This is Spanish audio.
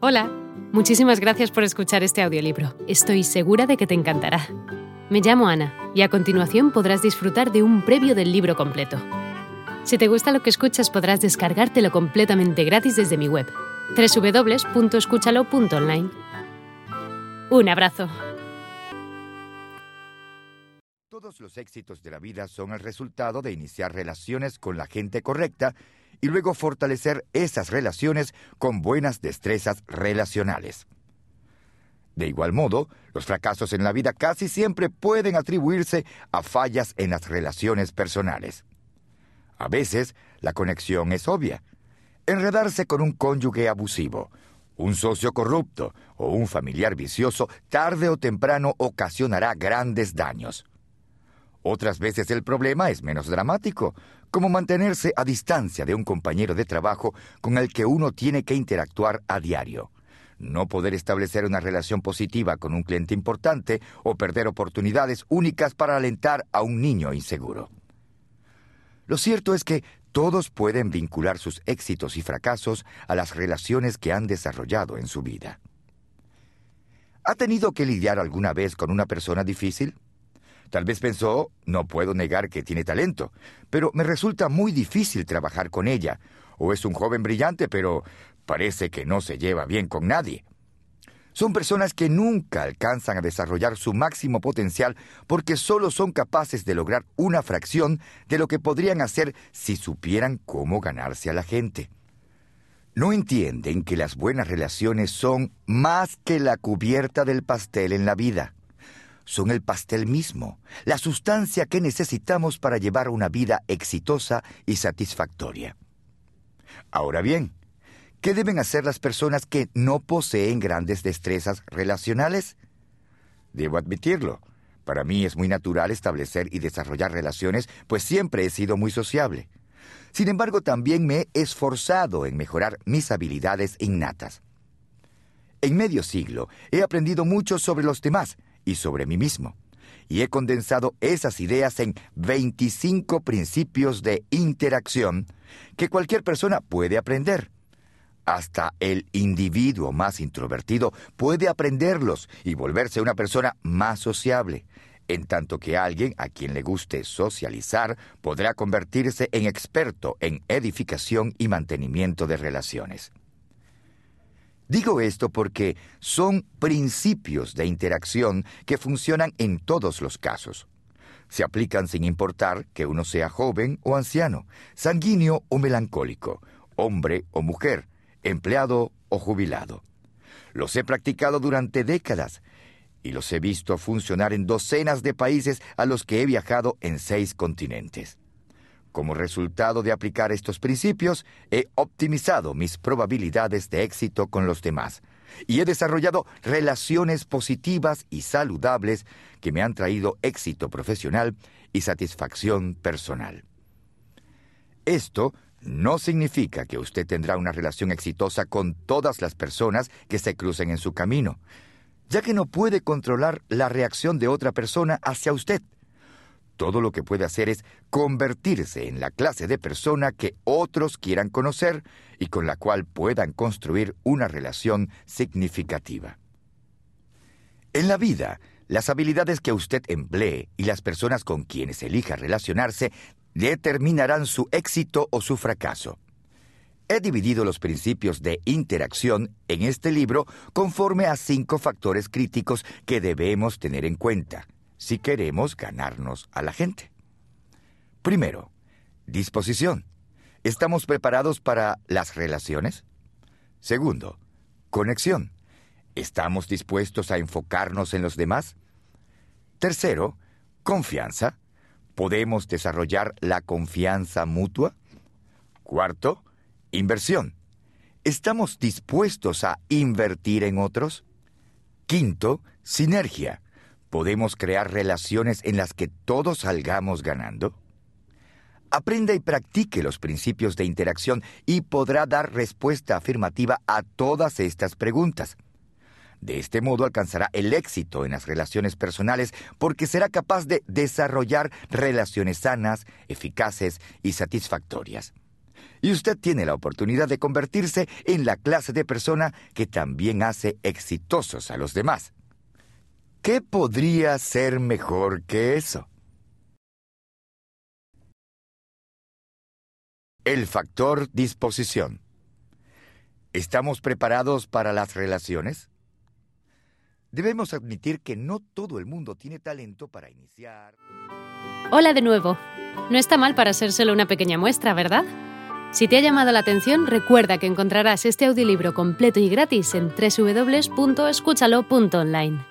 Hola, muchísimas gracias por escuchar este audiolibro. Estoy segura de que te encantará. Me llamo Ana y a continuación podrás disfrutar de un previo del libro completo. Si te gusta lo que escuchas podrás descargártelo completamente gratis desde mi web, www.escúchalo.online. Un abrazo. Todos los éxitos de la vida son el resultado de iniciar relaciones con la gente correcta y luego fortalecer esas relaciones con buenas destrezas relacionales. De igual modo, los fracasos en la vida casi siempre pueden atribuirse a fallas en las relaciones personales. A veces, la conexión es obvia. Enredarse con un cónyuge abusivo, un socio corrupto o un familiar vicioso tarde o temprano ocasionará grandes daños. Otras veces el problema es menos dramático, como mantenerse a distancia de un compañero de trabajo con el que uno tiene que interactuar a diario. No poder establecer una relación positiva con un cliente importante o perder oportunidades únicas para alentar a un niño inseguro. Lo cierto es que todos pueden vincular sus éxitos y fracasos a las relaciones que han desarrollado en su vida. ¿Ha tenido que lidiar alguna vez con una persona difícil? Tal vez pensó, no puedo negar que tiene talento, pero me resulta muy difícil trabajar con ella. O es un joven brillante, pero parece que no se lleva bien con nadie. Son personas que nunca alcanzan a desarrollar su máximo potencial porque solo son capaces de lograr una fracción de lo que podrían hacer si supieran cómo ganarse a la gente. No entienden que las buenas relaciones son más que la cubierta del pastel en la vida son el pastel mismo, la sustancia que necesitamos para llevar una vida exitosa y satisfactoria. Ahora bien, ¿qué deben hacer las personas que no poseen grandes destrezas relacionales? Debo admitirlo, para mí es muy natural establecer y desarrollar relaciones, pues siempre he sido muy sociable. Sin embargo, también me he esforzado en mejorar mis habilidades innatas. En medio siglo he aprendido mucho sobre los demás, y sobre mí mismo. Y he condensado esas ideas en 25 principios de interacción que cualquier persona puede aprender. Hasta el individuo más introvertido puede aprenderlos y volverse una persona más sociable, en tanto que alguien a quien le guste socializar podrá convertirse en experto en edificación y mantenimiento de relaciones. Digo esto porque son principios de interacción que funcionan en todos los casos. Se aplican sin importar que uno sea joven o anciano, sanguíneo o melancólico, hombre o mujer, empleado o jubilado. Los he practicado durante décadas y los he visto funcionar en docenas de países a los que he viajado en seis continentes. Como resultado de aplicar estos principios, he optimizado mis probabilidades de éxito con los demás y he desarrollado relaciones positivas y saludables que me han traído éxito profesional y satisfacción personal. Esto no significa que usted tendrá una relación exitosa con todas las personas que se crucen en su camino, ya que no puede controlar la reacción de otra persona hacia usted. Todo lo que puede hacer es convertirse en la clase de persona que otros quieran conocer y con la cual puedan construir una relación significativa. En la vida, las habilidades que usted emplee y las personas con quienes elija relacionarse determinarán su éxito o su fracaso. He dividido los principios de interacción en este libro conforme a cinco factores críticos que debemos tener en cuenta si queremos ganarnos a la gente. Primero, disposición. ¿Estamos preparados para las relaciones? Segundo, conexión. ¿Estamos dispuestos a enfocarnos en los demás? Tercero, confianza. ¿Podemos desarrollar la confianza mutua? Cuarto, inversión. ¿Estamos dispuestos a invertir en otros? Quinto, sinergia. ¿Podemos crear relaciones en las que todos salgamos ganando? Aprenda y practique los principios de interacción y podrá dar respuesta afirmativa a todas estas preguntas. De este modo alcanzará el éxito en las relaciones personales porque será capaz de desarrollar relaciones sanas, eficaces y satisfactorias. y usted tiene la oportunidad de convertirse en la clase de persona que también hace exitosos a los demás. ¿Qué podría ser mejor que eso? El factor disposición. ¿Estamos preparados para las relaciones? Debemos admitir que no todo el mundo tiene talento para iniciar. Hola de nuevo. No está mal para ser solo una pequeña muestra, ¿verdad? Si te ha llamado la atención, recuerda que encontrarás este audiolibro completo y gratis en www.escúchalo.online.